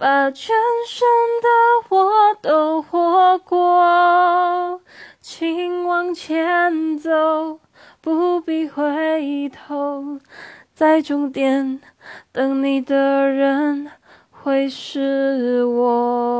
把全身的我都活过，请往前走，不必回头，在终点等你的人会是我。